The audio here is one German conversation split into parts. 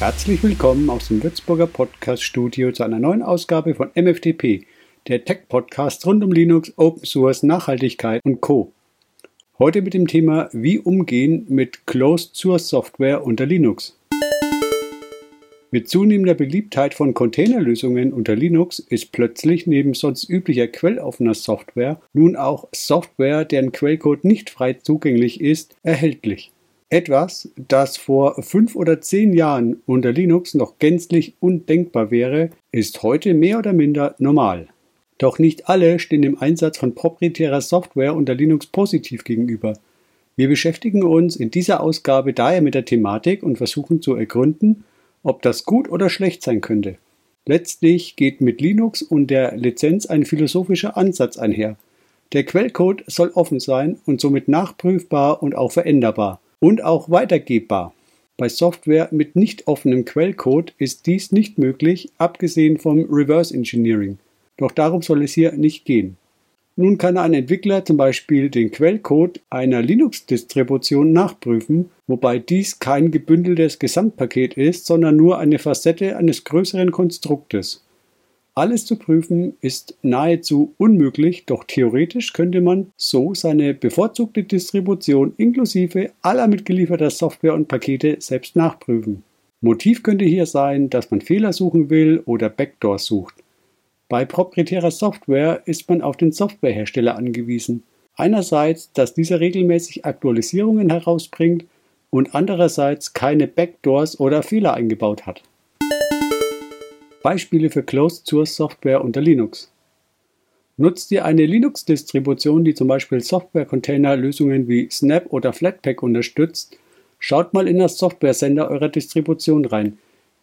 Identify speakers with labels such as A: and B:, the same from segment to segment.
A: Herzlich willkommen aus dem Würzburger Podcast-Studio zu einer neuen Ausgabe von MFTP, der Tech-Podcast rund um Linux, Open Source, Nachhaltigkeit und Co. Heute mit dem Thema Wie umgehen mit Closed Source Software unter Linux. Mit zunehmender Beliebtheit von Containerlösungen unter Linux ist plötzlich neben sonst üblicher quelloffener Software nun auch Software, deren Quellcode nicht frei zugänglich ist, erhältlich. Etwas, das vor fünf oder zehn Jahren unter Linux noch gänzlich undenkbar wäre, ist heute mehr oder minder normal. Doch nicht alle stehen dem Einsatz von proprietärer Software unter Linux positiv gegenüber. Wir beschäftigen uns in dieser Ausgabe daher mit der Thematik und versuchen zu ergründen, ob das gut oder schlecht sein könnte. Letztlich geht mit Linux und der Lizenz ein philosophischer Ansatz einher. Der Quellcode soll offen sein und somit nachprüfbar und auch veränderbar und auch weitergebbar. Bei Software mit nicht offenem Quellcode ist dies nicht möglich, abgesehen vom Reverse Engineering. Doch darum soll es hier nicht gehen. Nun kann ein Entwickler zum Beispiel den Quellcode einer Linux-Distribution nachprüfen, wobei dies kein gebündeltes Gesamtpaket ist, sondern nur eine Facette eines größeren Konstruktes. Alles zu prüfen ist nahezu unmöglich, doch theoretisch könnte man so seine bevorzugte Distribution inklusive aller mitgelieferter Software und Pakete selbst nachprüfen. Motiv könnte hier sein, dass man Fehler suchen will oder Backdoors sucht. Bei proprietärer Software ist man auf den Softwarehersteller angewiesen. Einerseits, dass dieser regelmäßig Aktualisierungen herausbringt und andererseits keine Backdoors oder Fehler eingebaut hat. Beispiele für Closed Source Software unter Linux. Nutzt ihr eine Linux-Distribution, die zum Beispiel Software-Container-Lösungen wie Snap oder Flatpak unterstützt, schaut mal in das Software-Sender eurer Distribution rein.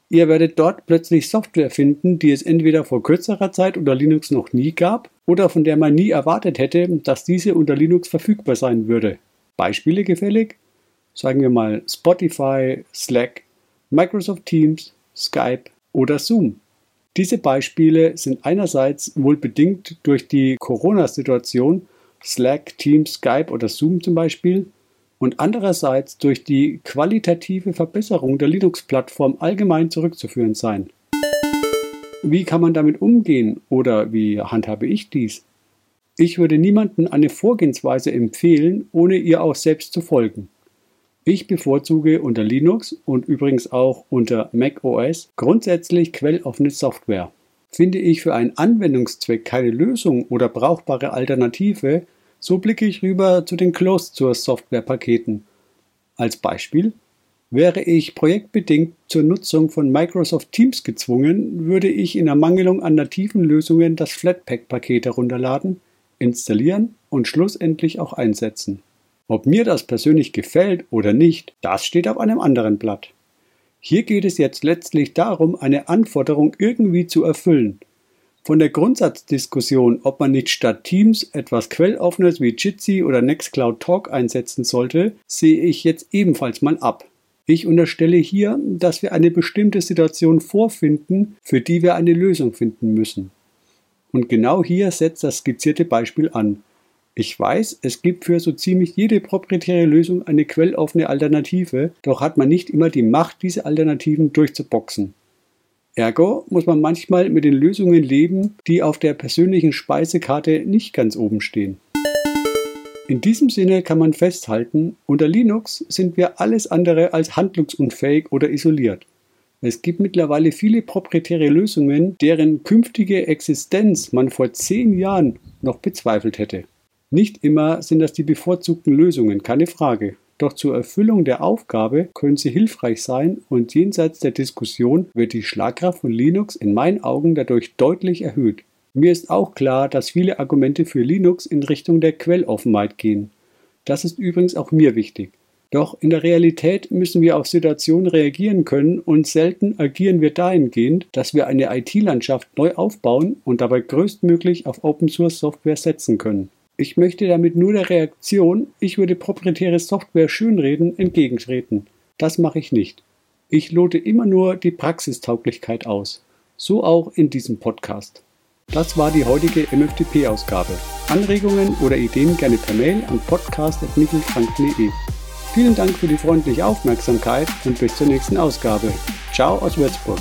A: Ihr werdet dort plötzlich Software finden, die es entweder vor kürzerer Zeit unter Linux noch nie gab oder von der man nie erwartet hätte, dass diese unter Linux verfügbar sein würde. Beispiele gefällig? Sagen wir mal Spotify, Slack, Microsoft Teams, Skype oder Zoom. Diese Beispiele sind einerseits wohl bedingt durch die Corona-Situation, Slack, Teams, Skype oder Zoom zum Beispiel, und andererseits durch die qualitative Verbesserung der Linux-Plattform allgemein zurückzuführen sein. Wie kann man damit umgehen oder wie handhabe ich dies? Ich würde niemandem eine Vorgehensweise empfehlen, ohne ihr auch selbst zu folgen. Ich bevorzuge unter Linux und übrigens auch unter Mac OS grundsätzlich quelloffene Software. Finde ich für einen Anwendungszweck keine Lösung oder brauchbare Alternative, so blicke ich rüber zu den Closed Source Software Paketen. Als Beispiel Wäre ich projektbedingt zur Nutzung von Microsoft Teams gezwungen, würde ich in Ermangelung an nativen Lösungen das Flatpak-Paket herunterladen, installieren und schlussendlich auch einsetzen. Ob mir das persönlich gefällt oder nicht, das steht auf einem anderen Blatt. Hier geht es jetzt letztlich darum, eine Anforderung irgendwie zu erfüllen. Von der Grundsatzdiskussion, ob man nicht statt Teams etwas Quelloffenes wie Jitsi oder Nextcloud Talk einsetzen sollte, sehe ich jetzt ebenfalls mal ab. Ich unterstelle hier, dass wir eine bestimmte Situation vorfinden, für die wir eine Lösung finden müssen. Und genau hier setzt das skizzierte Beispiel an. Ich weiß, es gibt für so ziemlich jede proprietäre Lösung eine quelloffene Alternative, doch hat man nicht immer die Macht, diese Alternativen durchzuboxen. Ergo muss man manchmal mit den Lösungen leben, die auf der persönlichen Speisekarte nicht ganz oben stehen. In diesem Sinne kann man festhalten, unter Linux sind wir alles andere als handlungsunfähig oder isoliert. Es gibt mittlerweile viele proprietäre Lösungen, deren künftige Existenz man vor zehn Jahren noch bezweifelt hätte. Nicht immer sind das die bevorzugten Lösungen, keine Frage. Doch zur Erfüllung der Aufgabe können sie hilfreich sein und jenseits der Diskussion wird die Schlagkraft von Linux in meinen Augen dadurch deutlich erhöht. Mir ist auch klar, dass viele Argumente für Linux in Richtung der Quelloffenheit gehen. Das ist übrigens auch mir wichtig. Doch in der Realität müssen wir auf Situationen reagieren können und selten agieren wir dahingehend, dass wir eine IT-Landschaft neu aufbauen und dabei größtmöglich auf Open Source Software setzen können. Ich möchte damit nur der Reaktion, ich würde proprietäre Software schönreden, entgegentreten. Das mache ich nicht. Ich lote immer nur die Praxistauglichkeit aus. So auch in diesem Podcast. Das war die heutige MFTP-Ausgabe. Anregungen oder Ideen gerne per Mail an podcast.michelfrank.de. Vielen Dank für die freundliche Aufmerksamkeit und bis zur nächsten Ausgabe. Ciao aus Würzburg.